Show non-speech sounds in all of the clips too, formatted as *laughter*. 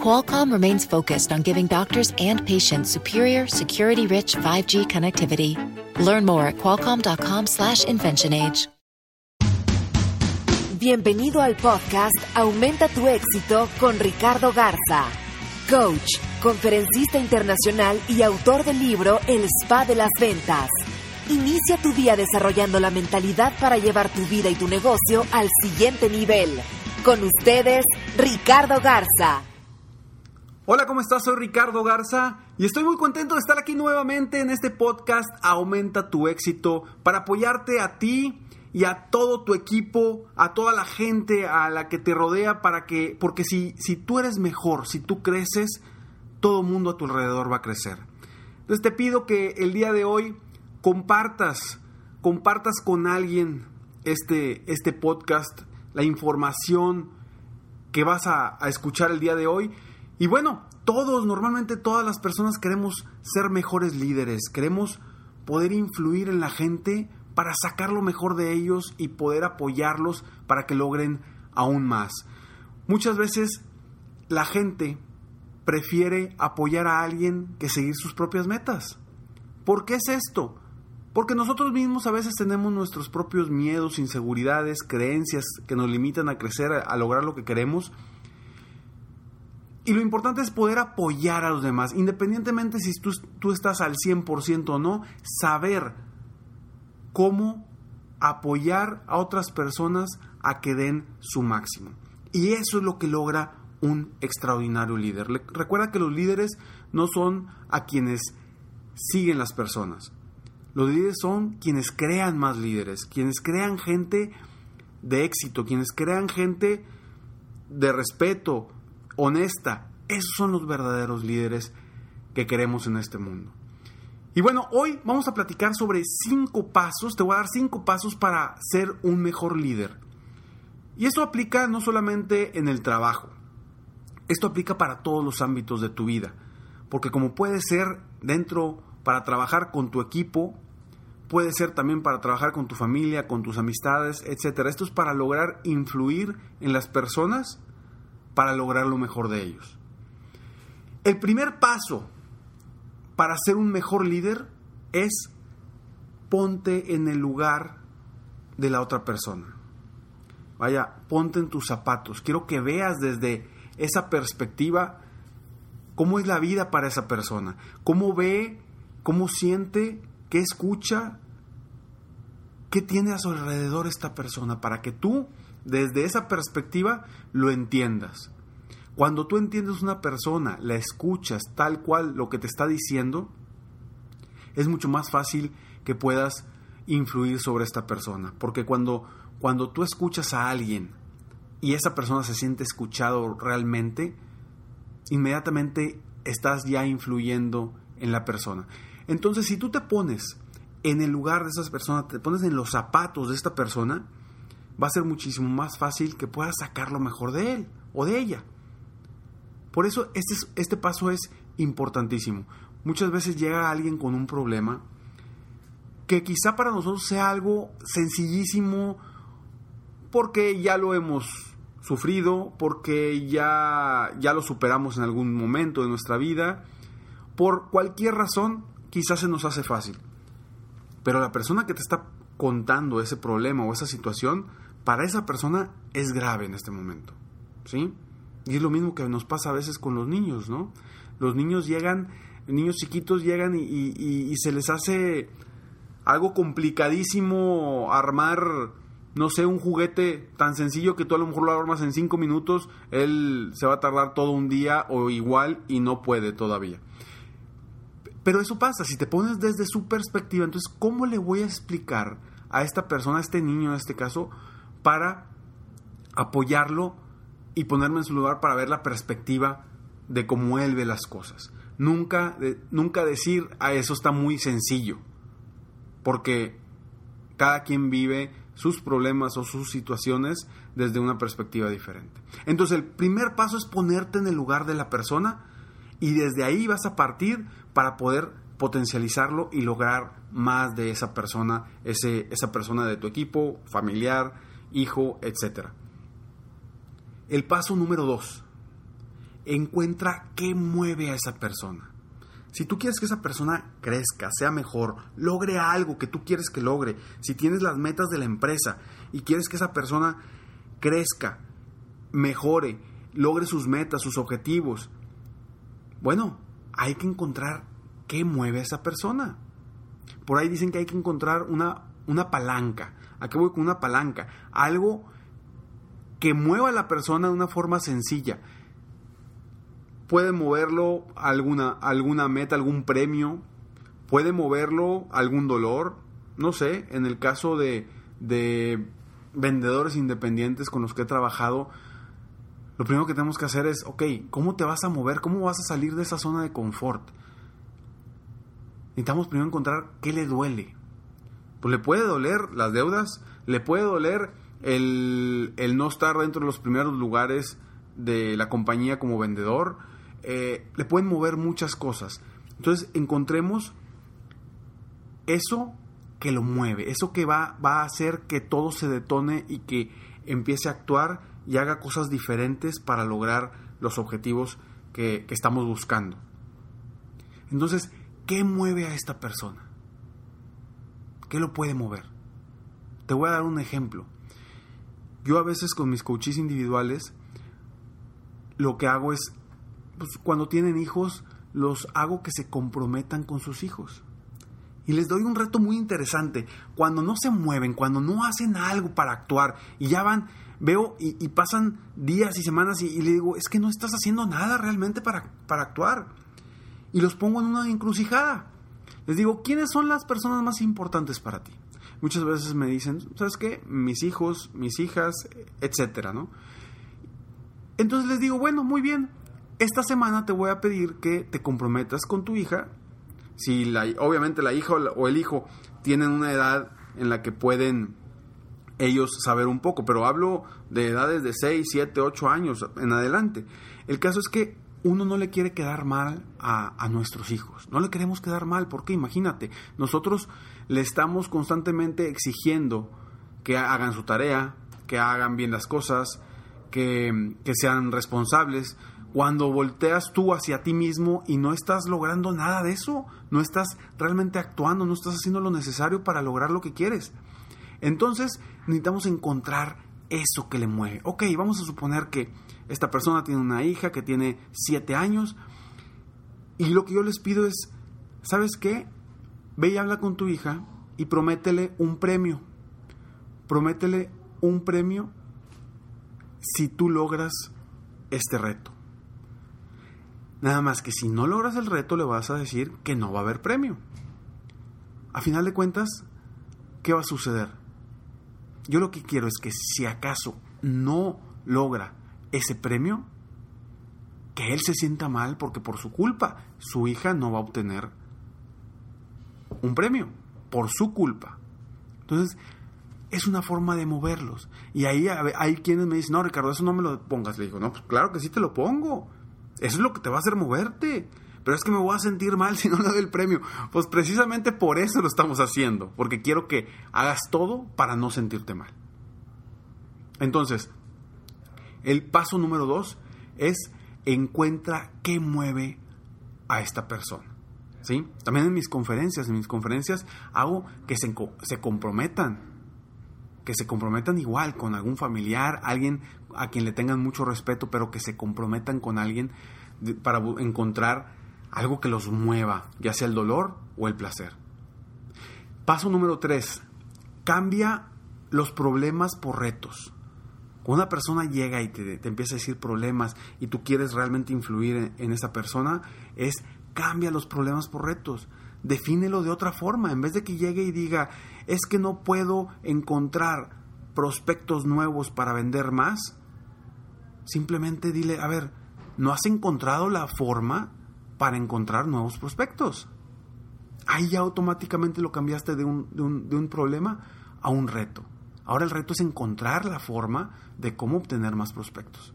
Qualcomm remains focused on giving doctors and patients superior, security-rich 5G connectivity. Learn more at qualcomm.com/inventionage. Bienvenido al podcast Aumenta tu éxito con Ricardo Garza, coach, conferencista internacional y autor del libro El Spa de las Ventas. Inicia tu día desarrollando la mentalidad para llevar tu vida y tu negocio al siguiente nivel. Con ustedes, Ricardo Garza. Hola, ¿cómo estás? Soy Ricardo Garza y estoy muy contento de estar aquí nuevamente en este podcast Aumenta tu éxito para apoyarte a ti y a todo tu equipo, a toda la gente a la que te rodea para que porque si si tú eres mejor, si tú creces, todo el mundo a tu alrededor va a crecer. Entonces te pido que el día de hoy compartas, compartas con alguien este, este podcast, la información que vas a, a escuchar el día de hoy. Y bueno, todos, normalmente todas las personas queremos ser mejores líderes, queremos poder influir en la gente para sacar lo mejor de ellos y poder apoyarlos para que logren aún más. Muchas veces la gente prefiere apoyar a alguien que seguir sus propias metas. ¿Por qué es esto? Porque nosotros mismos a veces tenemos nuestros propios miedos, inseguridades, creencias que nos limitan a crecer, a, lograr lo que queremos. Y lo importante es poder apoyar a los demás, independientemente si tú, tú estás al 100% o no, saber cómo apoyar a otras personas a que den su máximo. Y eso es lo que logra un extraordinario líder. Recuerda que los líderes no son a quienes siguen las personas. Los líderes son quienes crean más líderes, quienes crean gente de éxito, quienes crean gente de respeto, honesta. Esos son los verdaderos líderes que queremos en este mundo. Y bueno, hoy vamos a platicar sobre cinco pasos, te voy a dar cinco pasos para ser un mejor líder. Y esto aplica no solamente en el trabajo, esto aplica para todos los ámbitos de tu vida, porque como puede ser dentro para trabajar con tu equipo, puede ser también para trabajar con tu familia, con tus amistades, etc. Esto es para lograr influir en las personas, para lograr lo mejor de ellos. El primer paso para ser un mejor líder es ponte en el lugar de la otra persona. Vaya, ponte en tus zapatos. Quiero que veas desde esa perspectiva cómo es la vida para esa persona, cómo ve, cómo siente ¿Qué escucha? ¿Qué tiene a su alrededor esta persona? Para que tú, desde esa perspectiva, lo entiendas. Cuando tú entiendes una persona, la escuchas tal cual lo que te está diciendo, es mucho más fácil que puedas influir sobre esta persona. Porque cuando, cuando tú escuchas a alguien y esa persona se siente escuchado realmente, inmediatamente estás ya influyendo en la persona. Entonces, si tú te pones en el lugar de esas personas, te pones en los zapatos de esta persona, va a ser muchísimo más fácil que puedas sacar lo mejor de él o de ella. Por eso este, este paso es importantísimo. Muchas veces llega alguien con un problema que quizá para nosotros sea algo sencillísimo porque ya lo hemos sufrido, porque ya, ya lo superamos en algún momento de nuestra vida, por cualquier razón quizás se nos hace fácil. Pero la persona que te está contando ese problema o esa situación, para esa persona es grave en este momento. ¿Sí? Y es lo mismo que nos pasa a veces con los niños, ¿no? Los niños llegan, niños chiquitos llegan y, se les hace algo complicadísimo armar, no sé, un juguete tan sencillo que tú a lo mejor lo armas en cinco minutos, él se va a tardar todo un día o igual y no puede todavía. Pero eso pasa, si te pones desde su perspectiva, entonces, ¿cómo le voy a explicar a esta persona, a este niño en este caso, para apoyarlo y ponerme en su lugar para ver la perspectiva de cómo él ve las cosas? Nunca, nunca decir a eso está muy sencillo, porque cada quien vive sus problemas o sus situaciones desde una perspectiva diferente. Entonces el primer paso es ponerte en el lugar de la persona y desde ahí vas a partir para poder potencializarlo y lograr más de esa persona, ese, esa persona de tu equipo, familiar, hijo, etc. El paso número dos, encuentra qué mueve a esa persona. Si tú quieres que esa persona crezca, sea mejor, logre algo que tú quieres que logre, si tienes las metas de la empresa y quieres que esa persona crezca, mejore, logre sus metas, sus objetivos, bueno, hay que encontrar qué mueve a esa persona. Por ahí dicen que hay que encontrar una, una palanca. ¿A qué voy con una palanca? Algo que mueva a la persona de una forma sencilla puede moverlo alguna, alguna meta, algún premio, puede moverlo algún dolor, no sé, en el caso de, de vendedores independientes con los que he trabajado, lo primero que tenemos que hacer es, ok, ¿cómo te vas a mover? ¿Cómo vas a salir de esa zona de confort? Necesitamos primero encontrar qué le duele. Pues le puede doler las deudas, le puede doler el, el no estar dentro de los primeros lugares de la compañía como vendedor, eh, le pueden mover muchas cosas. Entonces encontremos eso que lo mueve, eso que va, va a hacer que todo se detone y que empiece a actuar y haga cosas diferentes para lograr los objetivos que, que estamos buscando. Entonces, ¿qué mueve a esta persona? ¿Qué lo puede mover? Te voy a dar un ejemplo. Yo a veces con mis coaches individuales lo que hago es pues, cuando tienen hijos, los hago que se comprometan con sus hijos. Y les doy un reto muy interesante. Cuando no se mueven, cuando no hacen algo para actuar y ya van, veo y, pasan días y semanas y, le digo, es que no estás haciendo nada realmente para, para actuar. Y los pongo en una encrucijada. Les digo, ¿quiénes son las personas más importantes para ti? Muchas veces me dicen, ¿sabes qué? Mis hijos, mis hijas, etcétera, ¿no? Entonces les digo, bueno, muy bien, esta semana te voy a pedir que te comprometas con tu hija. Si la, obviamente la hija o el hijo tienen una edad en la que pueden ellos saber un poco, pero hablo de edades de 6, 7, 8 años en adelante. El caso es que uno no le quiere quedar mal a, nuestros hijos. No le queremos quedar mal, porque imagínate, nosotros le estamos constantemente exigiendo que hagan su tarea, que hagan bien las cosas, que, que sean responsables cuando volteas tú hacia ti mismo y no estás logrando nada de eso, no estás realmente actuando, no estás haciendo lo necesario para lograr lo que quieres. Entonces necesitamos encontrar eso que le mueve. Ok, vamos a suponer que esta persona tiene una hija que tiene siete años y lo que yo les pido es, ¿sabes qué? Ve y habla con tu hija y prométele un premio. Prométele un premio si tú logras este reto. Nada más que si no logras el reto le vas a decir que no va a haber premio. A final de cuentas, ¿qué va a suceder? Yo lo que quiero es que si acaso no logra ese premio, que él se sienta mal porque por su culpa su hija no va a obtener un premio, por su culpa. Entonces, es una forma de moverlos. Y ahí hay quienes me dicen, no, Ricardo, eso no me lo pongas. Le digo, no, pues claro que sí te lo pongo. Eso es lo que te va a hacer moverte. Pero es que me voy a sentir mal *laughs* si no le doy el premio. Pues precisamente por eso lo estamos haciendo. Porque quiero que hagas todo para no sentirte mal. Entonces, el paso número dos es encuentra qué mueve a esta persona. ¿Sí? También en mis conferencias, en mis conferencias hago que se, se comprometan que se comprometan igual con algún familiar, alguien a quien le tengan mucho respeto, pero que se comprometan con alguien para encontrar algo que los mueva, ya sea el dolor o el placer. Paso número 3. Cambia los problemas por retos. Cuando una persona llega y te, empieza a decir problemas y tú quieres realmente influir en, en esa persona, es cambia los problemas por retos defínelo de otra forma. En vez de que llegue y diga, es que no puedo encontrar prospectos nuevos para vender más, simplemente dile, a ver, ¿no has encontrado la forma para encontrar nuevos prospectos? Ahí ya automáticamente lo cambiaste de un, de un, de un problema a un reto. Ahora el reto es encontrar la forma de cómo obtener más prospectos.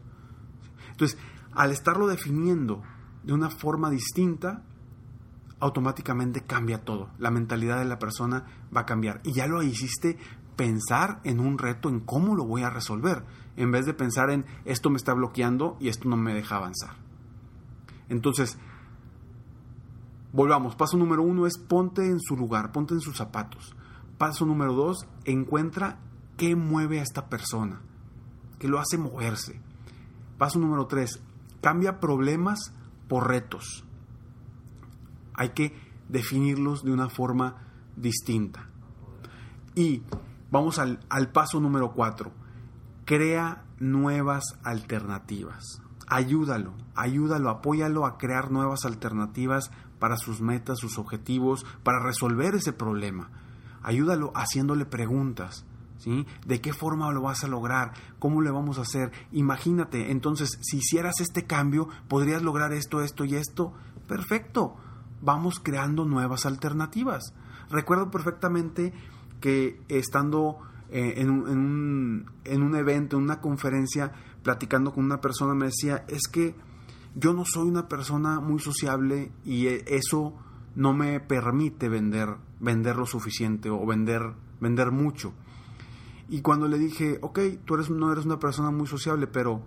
Entonces, al estarlo definiendo de una forma distinta, automáticamente cambia todo. La mentalidad de la persona va a cambiar. Y ya lo hiciste pensar en un reto, en cómo lo voy a resolver, en vez de pensar en esto me está bloqueando y esto no me deja avanzar. Entonces, volvamos. Paso número uno es ponte en su lugar, ponte en sus zapatos. Paso número dos, encuentra qué mueve a esta persona, qué lo hace moverse. Paso número tres, cambia problemas por retos. Hay que definirlos de una forma distinta. Y vamos al, paso número cuatro. Crea nuevas alternativas. Ayúdalo, ayúdalo, apóyalo a crear nuevas alternativas para sus metas, sus objetivos, para resolver ese problema. Ayúdalo haciéndole preguntas. ¿Sí? ¿De qué forma lo vas a lograr? ¿Cómo le vamos a hacer? Imagínate, entonces, si hicieras este cambio, podrías lograr esto, esto y esto. Perfecto. Vamos creando nuevas alternativas. Recuerdo perfectamente que estando eh, en, un, en un evento, en una conferencia, platicando con una persona, me decía, es que yo no soy una persona muy sociable y e, eso no me permite vender, vender lo suficiente o vender, vender mucho. Y cuando le dije, ok, tú eres, no eres una persona muy sociable, pero,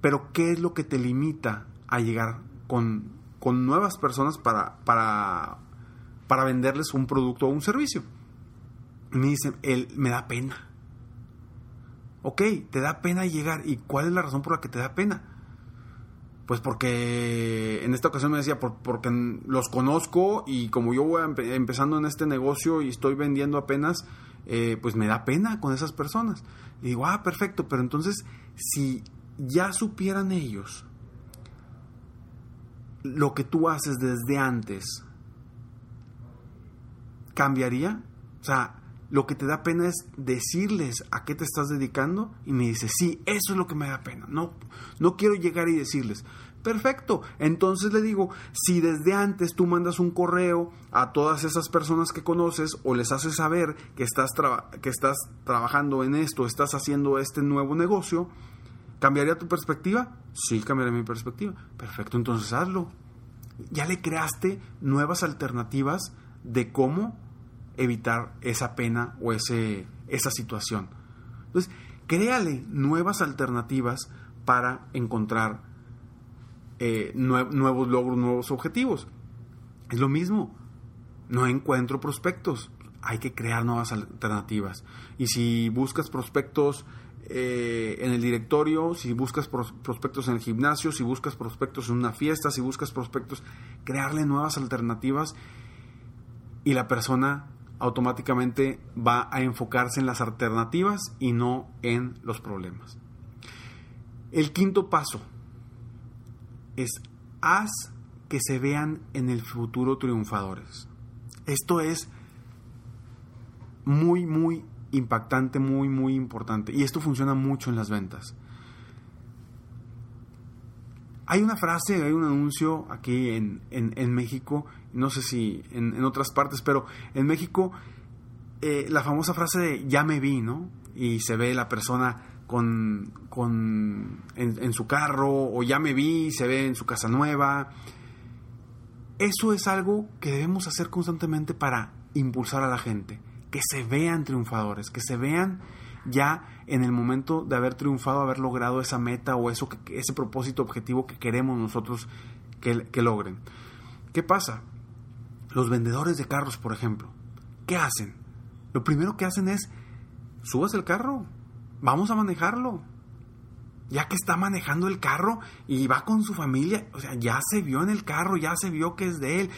pero ¿qué es lo que te limita a llegar con, con nuevas personas para, para, para venderles un producto o un servicio? Me dice, él me da pena. Ok, te da pena llegar. ¿Y cuál es la razón por la que te da pena? Pues porque en esta ocasión me decía, porque los conozco y como yo voy empezando en este negocio y estoy vendiendo apenas, eh, pues me da pena con esas personas. Y digo, ah, perfecto, pero entonces si ya supieran ellos lo que tú haces desde antes, ¿cambiaría? O sea, lo que te da pena es decirles a qué te estás dedicando y me dice, sí, eso es lo que me da pena. No, no quiero llegar y decirles, perfecto. Entonces le digo, si desde antes tú mandas un correo a todas esas personas que conoces o les haces saber que estás, que estás trabajando en esto, estás haciendo este nuevo negocio, ¿cambiaría tu perspectiva? Sí, cambiaría mi perspectiva. Perfecto, entonces hazlo. Ya le creaste nuevas alternativas de cómo evitar esa pena o ese, esa situación. Entonces, créale nuevas alternativas para encontrar eh, nuevos logros, nuevos objetivos. Es lo mismo, no encuentro prospectos, hay que crear nuevas alternativas. Y si buscas prospectos eh, en el directorio, si buscas prospectos en el gimnasio, si buscas prospectos en una fiesta, si buscas prospectos, crearle nuevas alternativas y la persona automáticamente va a enfocarse en las alternativas y no en los problemas. El quinto paso es haz que se vean en el futuro triunfadores. Esto es muy, muy impactante, muy, muy importante. Y esto funciona mucho en las ventas. Hay una frase, hay un anuncio aquí en, en, México, no sé si en, otras partes, pero en México eh, la famosa frase de ya me vi, ¿no? Y se ve la persona con, con en, su carro, o ya me vi, se ve en su casa nueva. Eso es algo que debemos hacer constantemente para impulsar a la gente, que se vean triunfadores, que se vean ya en el momento de haber triunfado, haber logrado esa meta o eso, ese propósito objetivo que queremos nosotros que, logren. ¿Qué pasa? Los vendedores de carros, por ejemplo, ¿qué hacen? Lo primero que hacen es, subas el carro, vamos a manejarlo. Ya que está manejando el carro y va con su familia, o sea, ya se vio en el carro, ya se vio que es de él,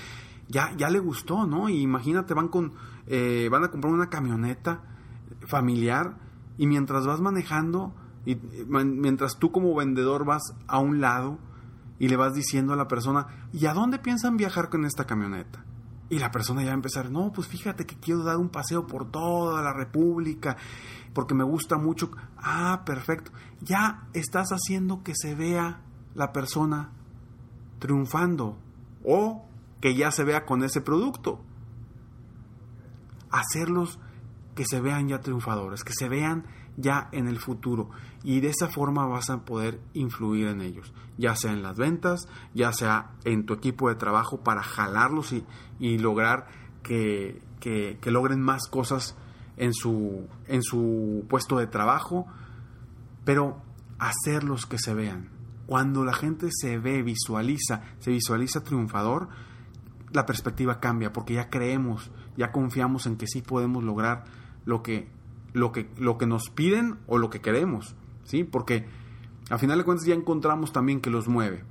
ya, ya le gustó, ¿no? Y imagínate, van con, eh, van a comprar una camioneta familiar y mientras vas manejando, y mientras tú como vendedor vas a un lado y le vas diciendo a la persona, ¿y a dónde piensan viajar con esta camioneta? Y la persona ya va a empezar, no, pues fíjate que quiero dar un paseo por toda la República, porque me gusta mucho. Ah, perfecto. Ya estás haciendo que se vea la persona triunfando o que ya se vea con ese producto. Hacerlos que se vean ya triunfadores, que se vean ya en el futuro y de esa forma vas a poder influir en ellos, ya sea en las ventas, ya sea en tu equipo de trabajo para jalarlos y, lograr que, que, logren más cosas en su, en su puesto de trabajo, pero hacerlos que se vean. Cuando la gente se ve, visualiza, se visualiza triunfador, la perspectiva cambia porque ya creemos, ya confiamos en que sí podemos lograr lo que lo que, lo que nos piden o lo que queremos, ¿sí? Porque a final de cuentas ya encontramos también que los mueve.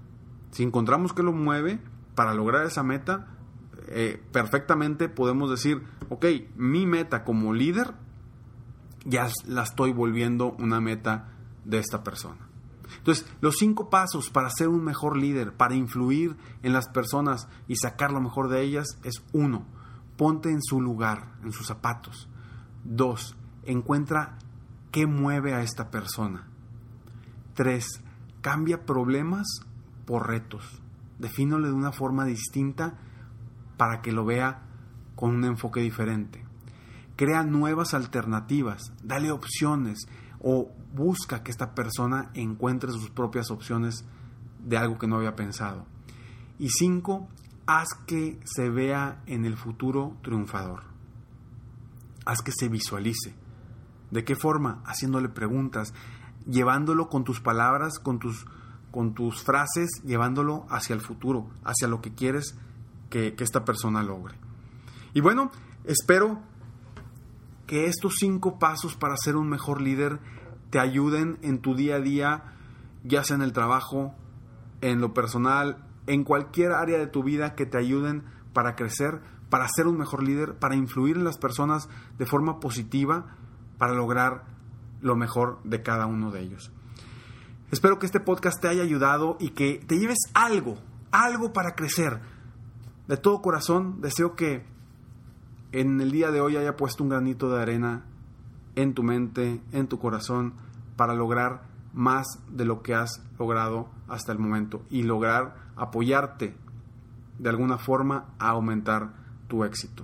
Si encontramos que lo mueve para lograr esa meta, eh, perfectamente podemos decir, ok, mi meta como líder ya la estoy volviendo una meta de esta persona. Entonces, los cinco pasos para ser un mejor líder, para influir en las personas y sacar lo mejor de ellas es uno, ponte en su lugar, en sus zapatos. Dos, encuentra qué mueve a esta persona. 3. Cambia problemas por retos. Defínole de una forma distinta para que lo vea con un enfoque diferente. Crea nuevas alternativas, dale opciones o busca que esta persona encuentre sus propias opciones de algo que no había pensado. Y 5. Haz que se vea en el futuro triunfador. Haz que se visualice ¿De qué forma? Haciéndole preguntas, llevándolo con tus palabras, con tus, con tus frases, llevándolo hacia el futuro, hacia lo que quieres que, que esta persona logre. Y bueno, espero que estos cinco pasos para ser un mejor líder te ayuden en tu día a día, ya sea en el trabajo, en lo personal, en cualquier área de tu vida que te ayuden para crecer, para ser un mejor líder, para influir en las personas de forma positiva para lograr lo mejor de cada uno de ellos. Espero que este podcast te haya ayudado y que te lleves algo, algo para crecer. De todo corazón deseo que en el día de hoy haya puesto un granito de arena en tu mente, en tu corazón, para lograr más de lo que has logrado hasta el momento y lograr apoyarte de alguna forma a aumentar tu éxito.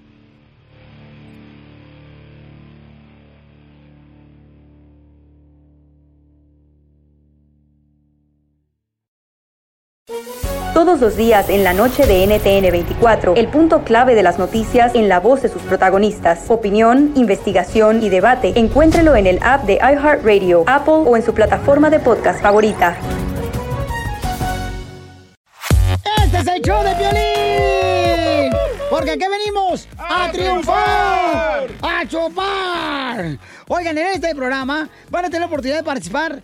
Todos los días en la noche de NTN 24, el punto clave de las noticias en la voz de sus protagonistas. Opinión, investigación y debate. Encuéntrelo en el app de iHeartRadio, Apple o en su plataforma de podcast favorita. Este es el show de violín. Porque aquí venimos a, triunfar, a chupar. Oigan, en este programa van a tener la oportunidad de participar